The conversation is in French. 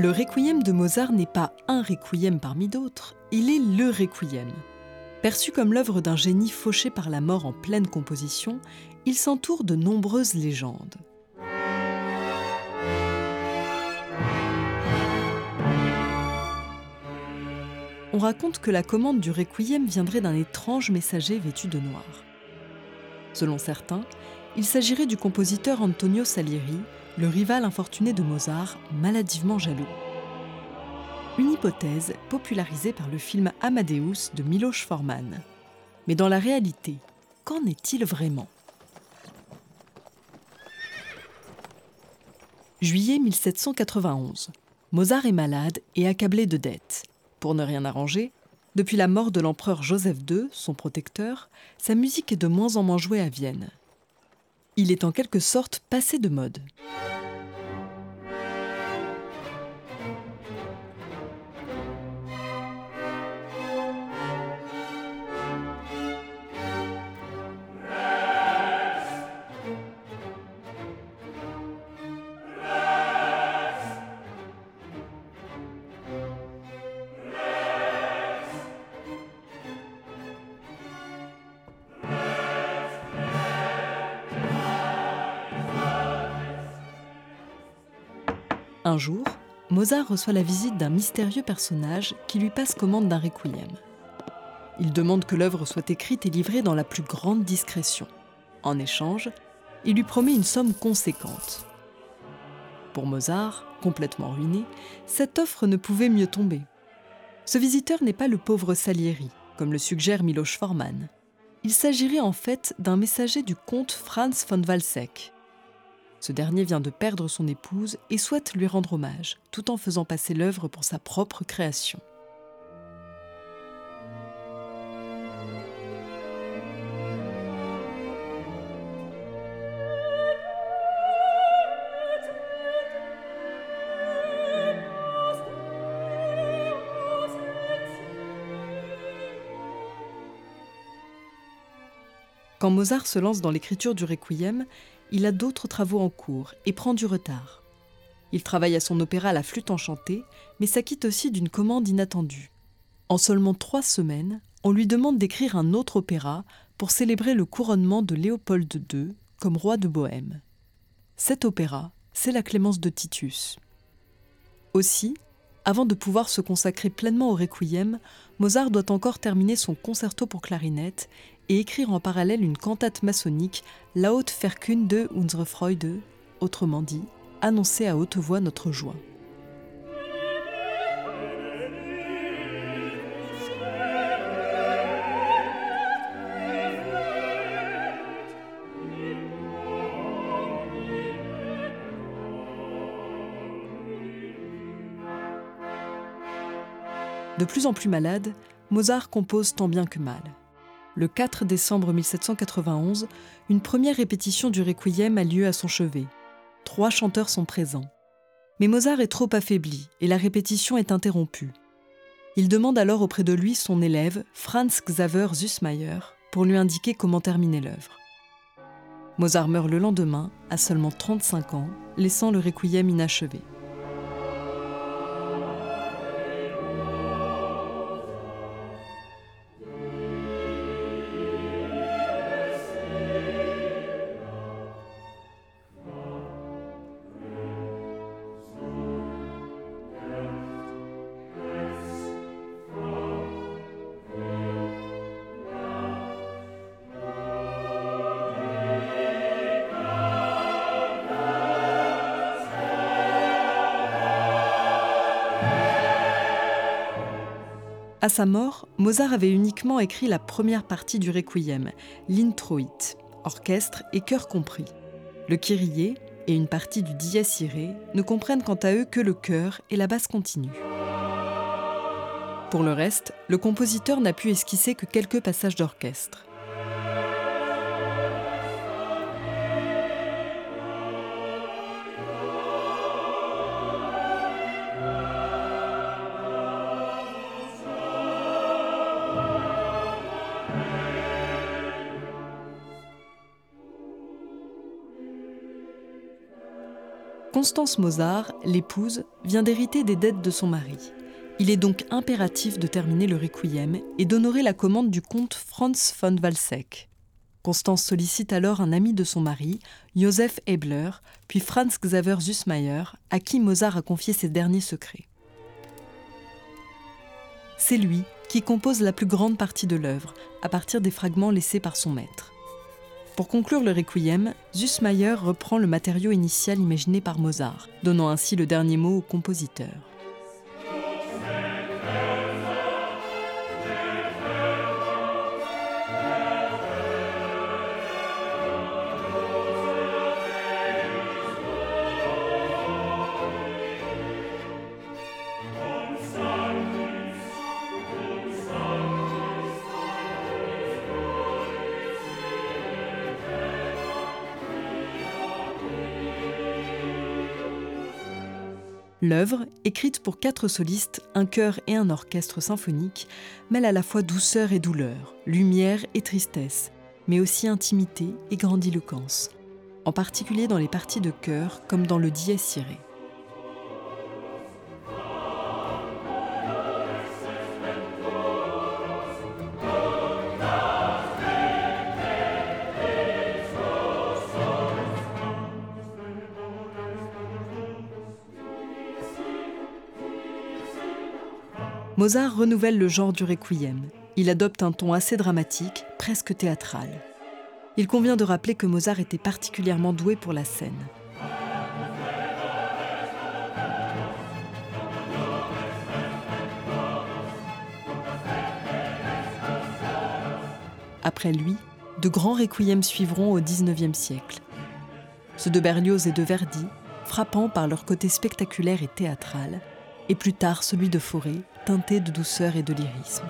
Le requiem de Mozart n'est pas un requiem parmi d'autres, il est le requiem. Perçu comme l'œuvre d'un génie fauché par la mort en pleine composition, il s'entoure de nombreuses légendes. On raconte que la commande du requiem viendrait d'un étrange messager vêtu de noir. Selon certains, il s'agirait du compositeur Antonio Salieri, le rival infortuné de Mozart, maladivement jaloux. Une hypothèse popularisée par le film Amadeus de Miloš Forman. Mais dans la réalité, qu'en est-il vraiment? Juillet 1791. Mozart est malade et accablé de dettes. Pour ne rien arranger, depuis la mort de l'empereur Joseph II, son protecteur, sa musique est de moins en moins jouée à Vienne. Il est en quelque sorte passé de mode. Un jour, Mozart reçoit la visite d'un mystérieux personnage qui lui passe commande d'un requiem. Il demande que l'œuvre soit écrite et livrée dans la plus grande discrétion. En échange, il lui promet une somme conséquente. Pour Mozart, complètement ruiné, cette offre ne pouvait mieux tomber. Ce visiteur n'est pas le pauvre Salieri, comme le suggère Miloš Forman. Il s'agirait en fait d'un messager du comte Franz von Walsegg, ce dernier vient de perdre son épouse et souhaite lui rendre hommage, tout en faisant passer l'œuvre pour sa propre création. Quand Mozart se lance dans l'écriture du Requiem, il a d'autres travaux en cours et prend du retard. Il travaille à son opéra La flûte enchantée, mais s'acquitte aussi d'une commande inattendue. En seulement trois semaines, on lui demande d'écrire un autre opéra pour célébrer le couronnement de Léopold II comme roi de Bohême. Cet opéra, c'est la Clémence de Titus. Aussi, avant de pouvoir se consacrer pleinement au requiem, Mozart doit encore terminer son concerto pour clarinette et écrire en parallèle une cantate maçonnique, Laut verkünde unsere Freude, autrement dit, annoncer à haute voix notre joie. De plus en plus malade, Mozart compose tant bien que mal. Le 4 décembre 1791, une première répétition du requiem a lieu à son chevet. Trois chanteurs sont présents. Mais Mozart est trop affaibli et la répétition est interrompue. Il demande alors auprès de lui son élève, Franz Xaver Süssmayer, pour lui indiquer comment terminer l'œuvre. Mozart meurt le lendemain, à seulement 35 ans, laissant le requiem inachevé. À sa mort, Mozart avait uniquement écrit la première partie du Requiem, l'introit, orchestre et chœur compris. Le Kyrie et une partie du dies irae ne comprennent quant à eux que le chœur et la basse continue. Pour le reste, le compositeur n'a pu esquisser que quelques passages d'orchestre. Constance Mozart, l'épouse, vient d'hériter des dettes de son mari. Il est donc impératif de terminer le requiem et d'honorer la commande du comte Franz von Walseck. Constance sollicite alors un ami de son mari, Joseph Ebler, puis Franz Xaver Süssmayer, à qui Mozart a confié ses derniers secrets. C'est lui qui compose la plus grande partie de l'œuvre, à partir des fragments laissés par son maître. Pour conclure le requiem, Süssmayer reprend le matériau initial imaginé par Mozart, donnant ainsi le dernier mot au compositeur. L'œuvre, écrite pour quatre solistes, un chœur et un orchestre symphonique, mêle à la fois douceur et douleur, lumière et tristesse, mais aussi intimité et grandiloquence, en particulier dans les parties de chœur comme dans le dies irae. Mozart renouvelle le genre du requiem. Il adopte un ton assez dramatique, presque théâtral. Il convient de rappeler que Mozart était particulièrement doué pour la scène. Après lui, de grands requiems suivront au XIXe siècle. Ceux de Berlioz et de Verdi, frappants par leur côté spectaculaire et théâtral, et plus tard celui de Fauré, teinté de douceur et de lyrisme.